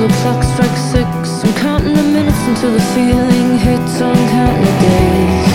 the clock strikes six. I'm counting the minutes until the feeling hits. I'm counting the days.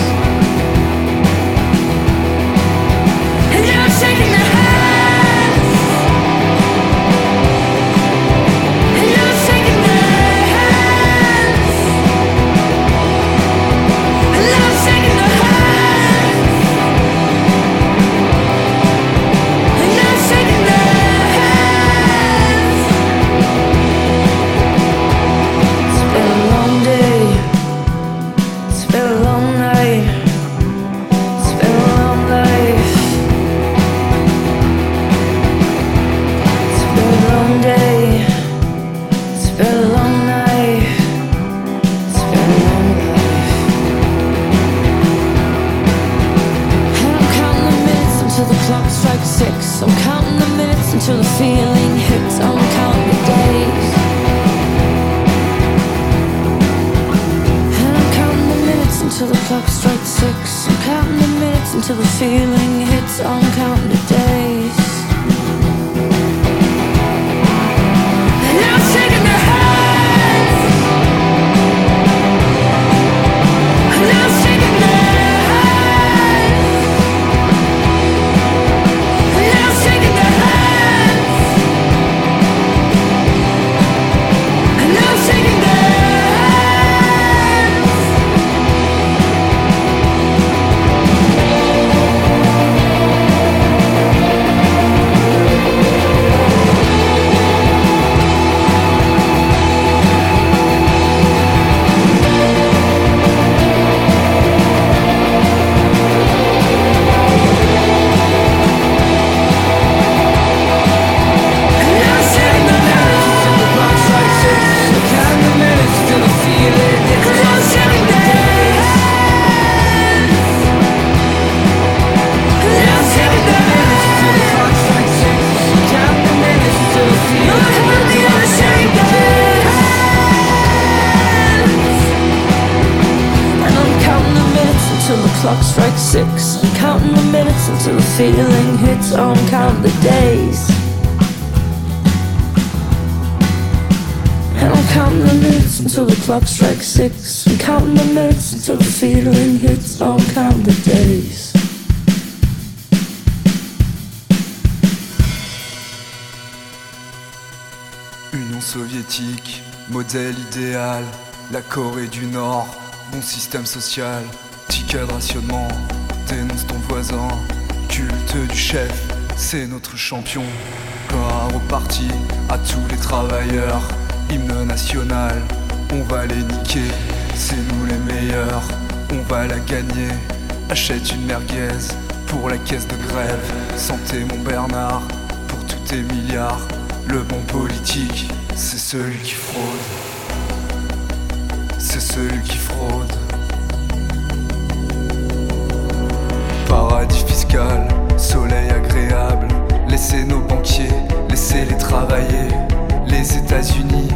Clock six. The minutes feeling hits. Count the days. Union soviétique, modèle idéal, la Corée du Nord, bon système social, ticket de rationnement, dénonce ton voisin, culte du chef, c'est notre champion. Gloire au parti, à tous les travailleurs, hymne national, on va les niquer, c'est nous les meilleurs, on va la gagner. Achète une merguez pour la caisse de grève, santé mon Bernard, pour tous tes milliards. Le bon politique, c'est celui qui fraude. C'est celui qui fraude. Paradis fiscal, soleil agréable. Laissez nos banquiers, laissez-les travailler. Les États-Unis,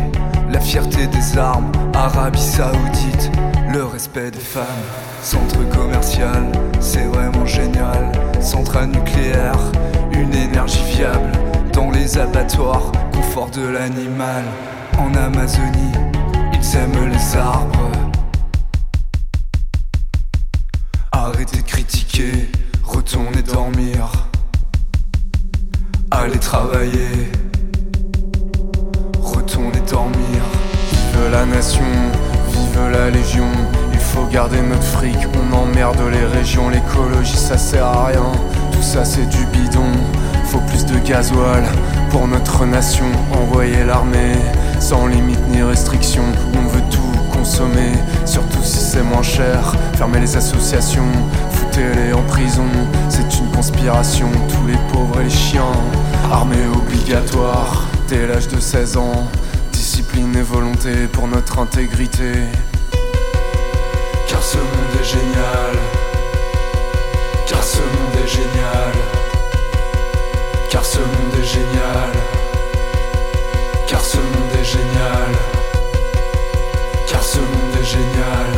la fierté des armes. Arabie Saoudite, le respect des femmes. Centre commercial, c'est vraiment génial. Centrale nucléaire, une énergie fiable dans les abattoirs, confort de l'animal. En Amazonie, ils aiment les arbres. Arrêtez de critiquer, retournez dormir. Allez travailler, dormir. Vive la nation, vive la légion. Il faut garder notre fric, on emmerde les régions. L'écologie ça sert à rien, tout ça c'est du bidon. Faut plus de gasoil pour notre nation. Envoyer l'armée sans limite ni restriction. On veut tout consommer, surtout si c'est moins cher. Fermer les associations, foutez-les en prison. C'est une conspiration, tous les pauvres et les chiens. Armée obligatoire dès l'âge de 16 ans. Discipline et volonté pour notre intégrité. Car ce monde est génial. Car ce monde est génial. Car ce monde est génial. Car ce monde est génial. Car ce monde est génial.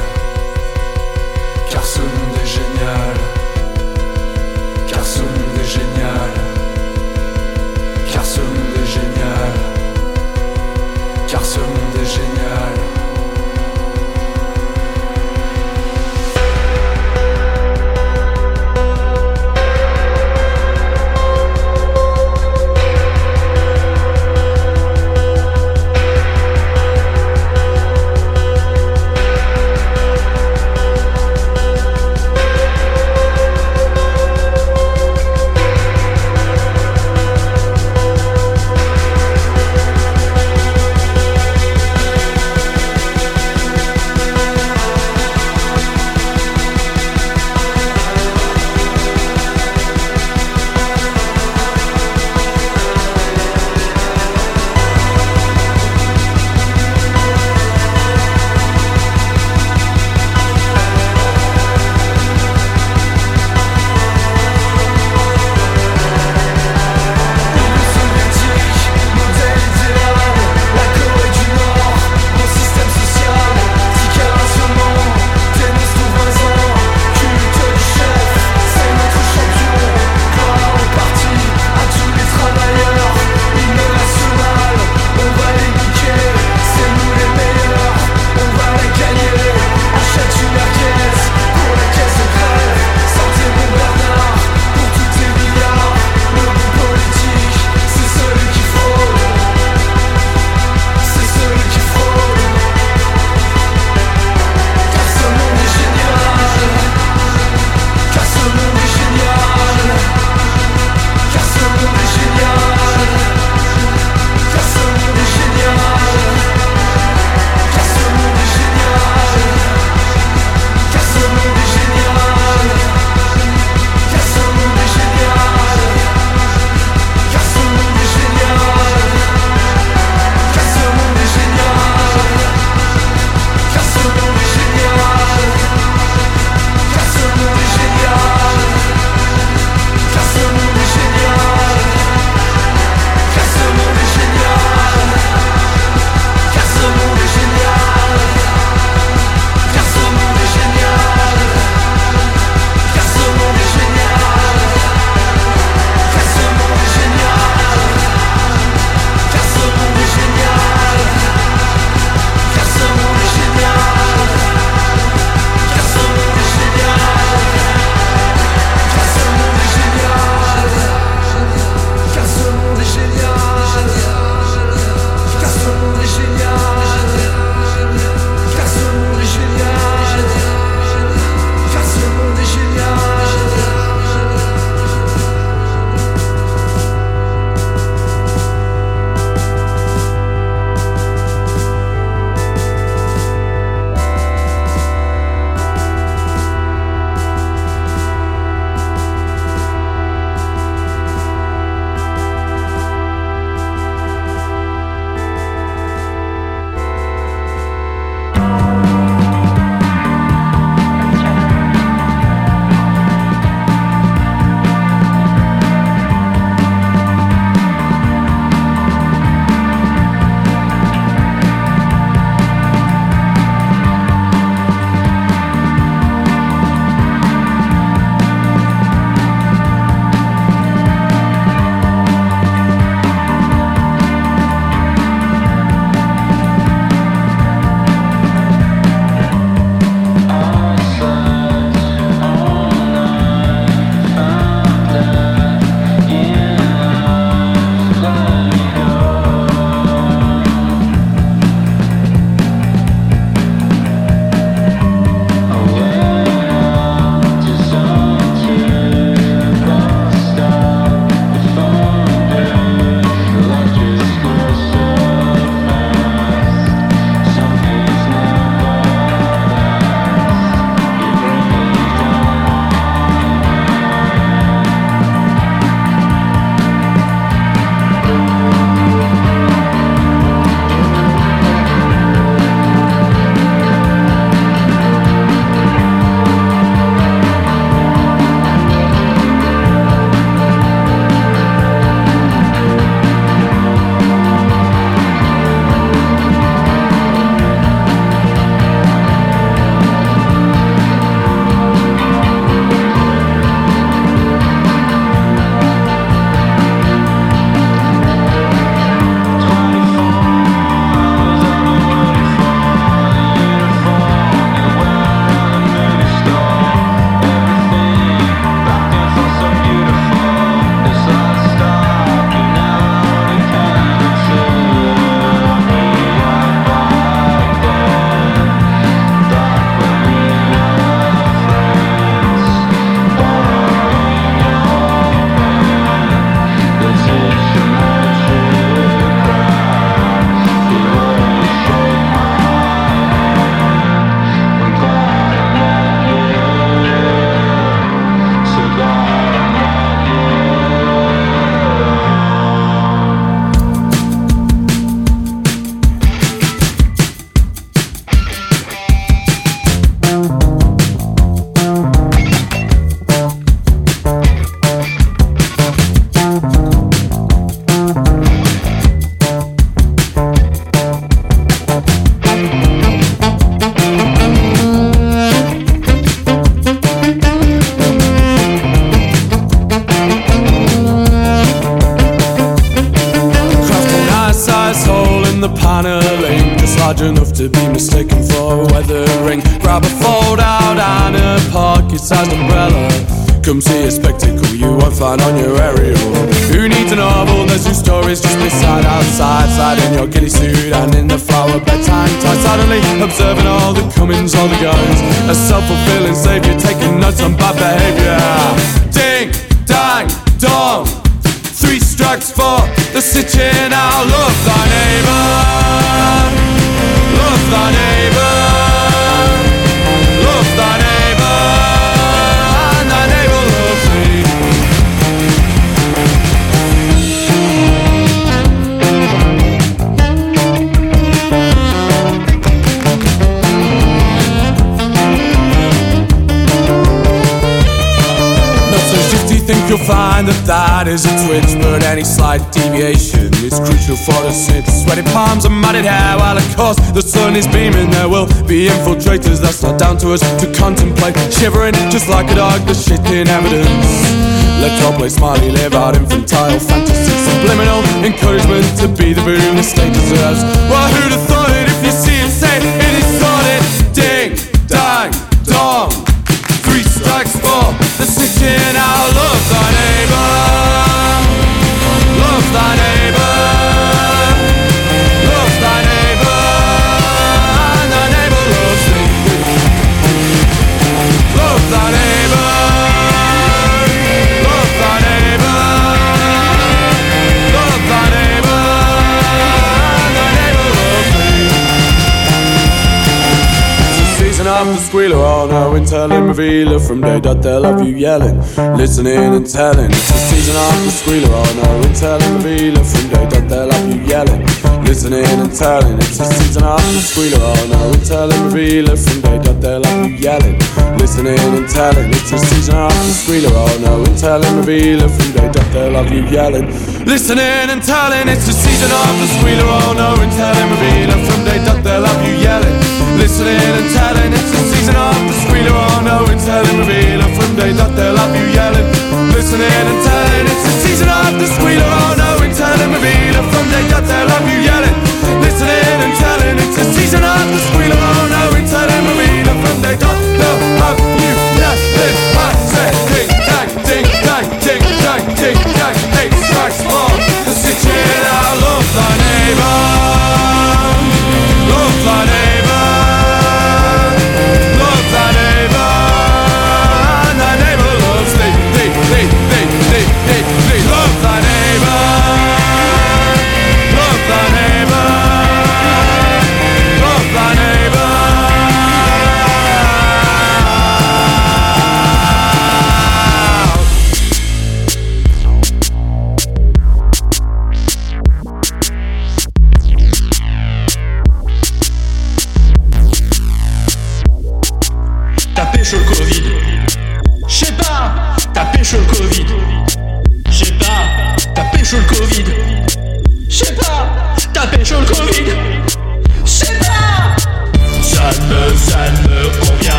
Car ce monde est génial. Car ce monde est génial. Enough to be mistaken for a weathering. Grab a fold out and a pocket-sized umbrella. Come see a spectacle you won't find on your aerial. Who needs a novel? There's two stories just beside outside. Slide in your ghillie suit and in the flower bed time tie. Suddenly observing all the comings, all the goings. A self-fulfilling savior taking notes on bad behavior. Ding, dang, dong. Three strikes for the city now. Love thy neighbor our neighbor. You'll find that that is a twitch, but any slight deviation is crucial for the cinch. Sweaty palms and matted hair, while of course the sun is beaming. There will be infiltrators, that's not down to us to contemplate. Shivering just like a dog, the shit in evidence. Let your play smiley live out infantile fantasy, subliminal encouragement to be the boon the state deserves. Well, who'd have thought it if you see it, say it is Three strikes for the sitting out. Love thy neighbor. Love thy neighbor. Of the squealer, no, and telling revealer from day dot they'll have you yelling, listening and telling. It's the season of the squealer, no, and telling revealer from day dot they'll have you yelling, listening and telling. It's the season of the squealer, no, and telling revealer from day dot they'll have you yelling, listening and telling. It's the season of the squealer, no, and telling revealer from day dot they'll have you yelling, listening and telling. It's the season of the squealer, no, and telling revealer from day dot they'll you yelling, listening and telling. It's the season of the squealer, oh no, and telling revealer from day dot they'll have you yelling, listening and telling. It's the season of the squealer, oh no, and telling revealer from day dot they'll have you yelling, listening and telling. It's the season of the squealer, oh no, and telling revealer from day dot they'll have you yelling.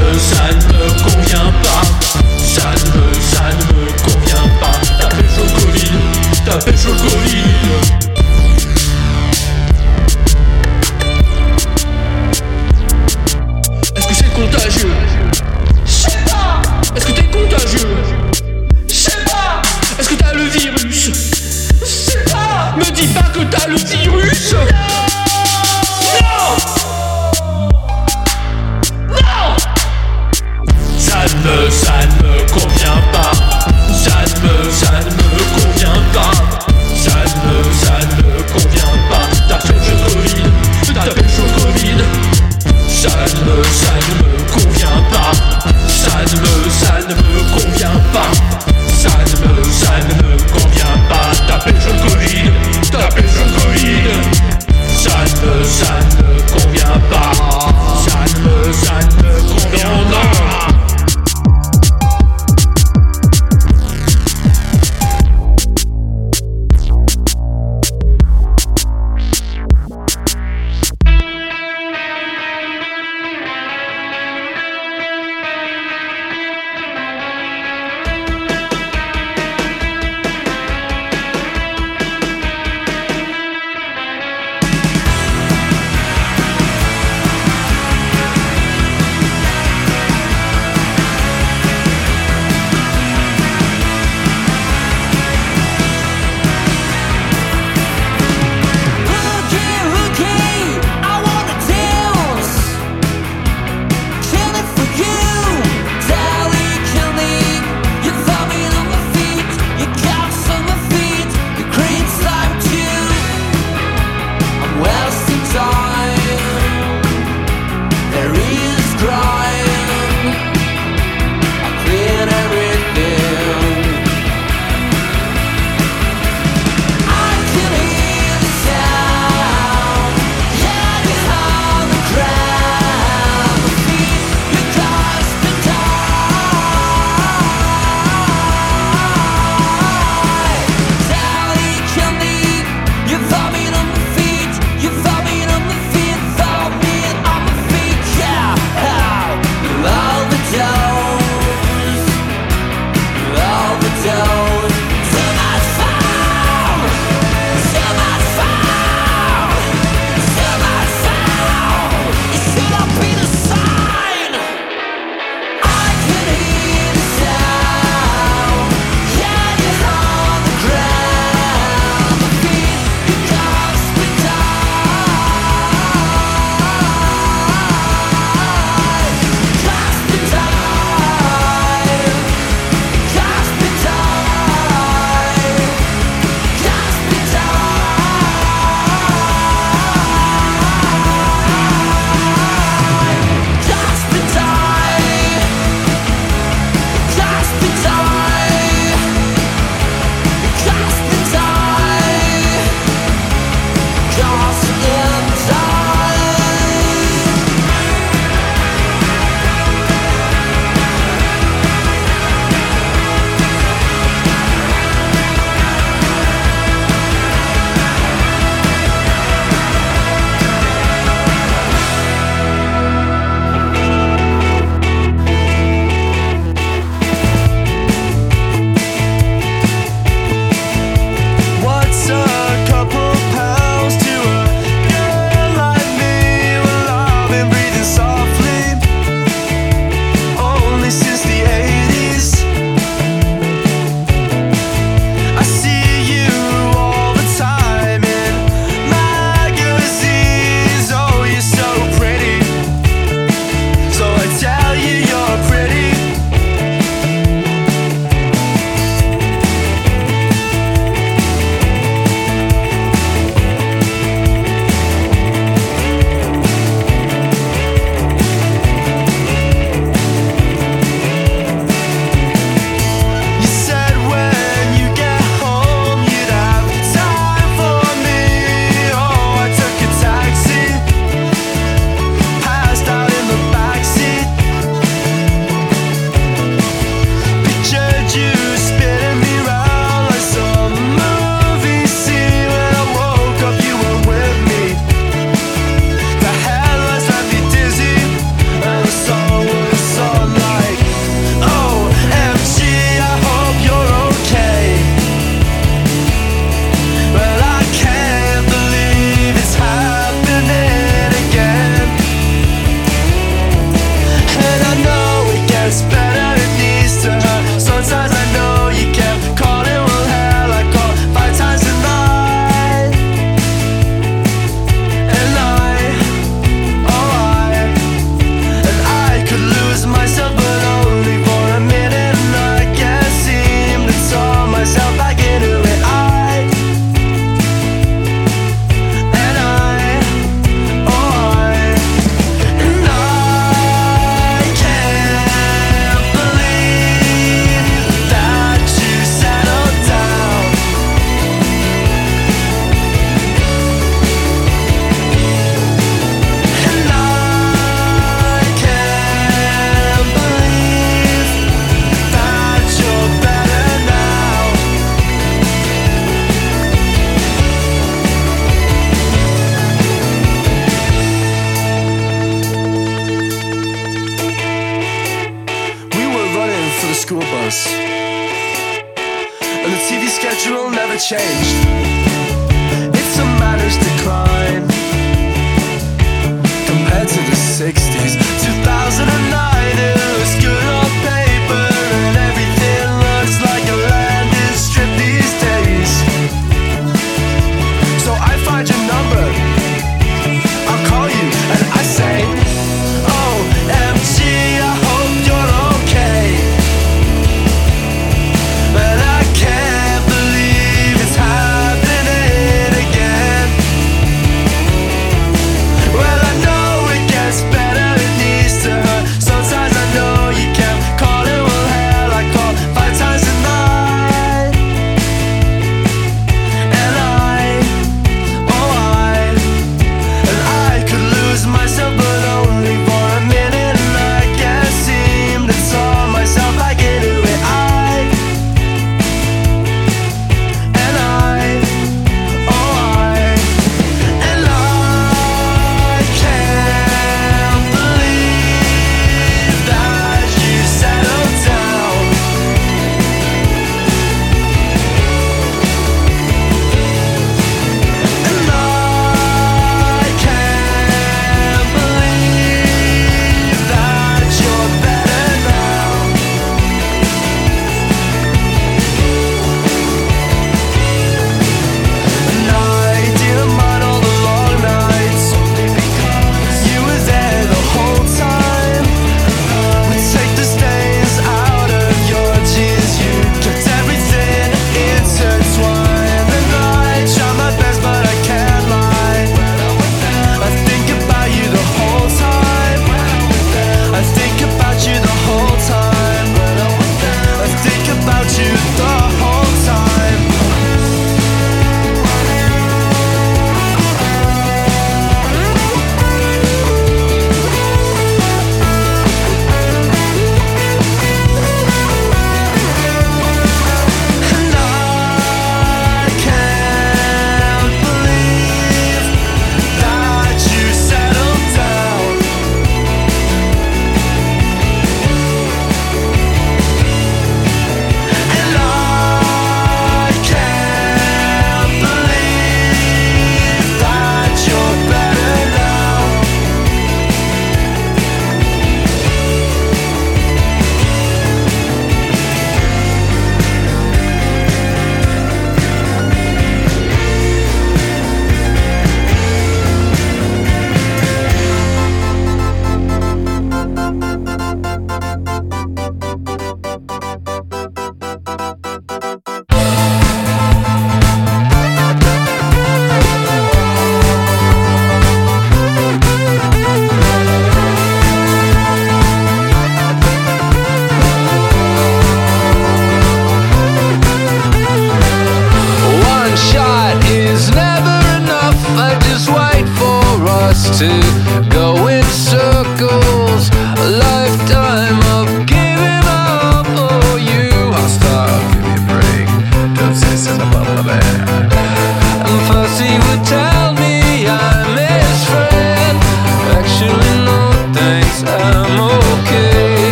Cause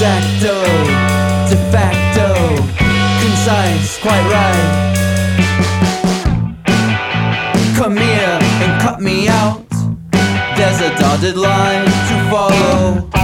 exacto, de facto, concise, quite right. Come here and cut me out. There's a dotted line to follow.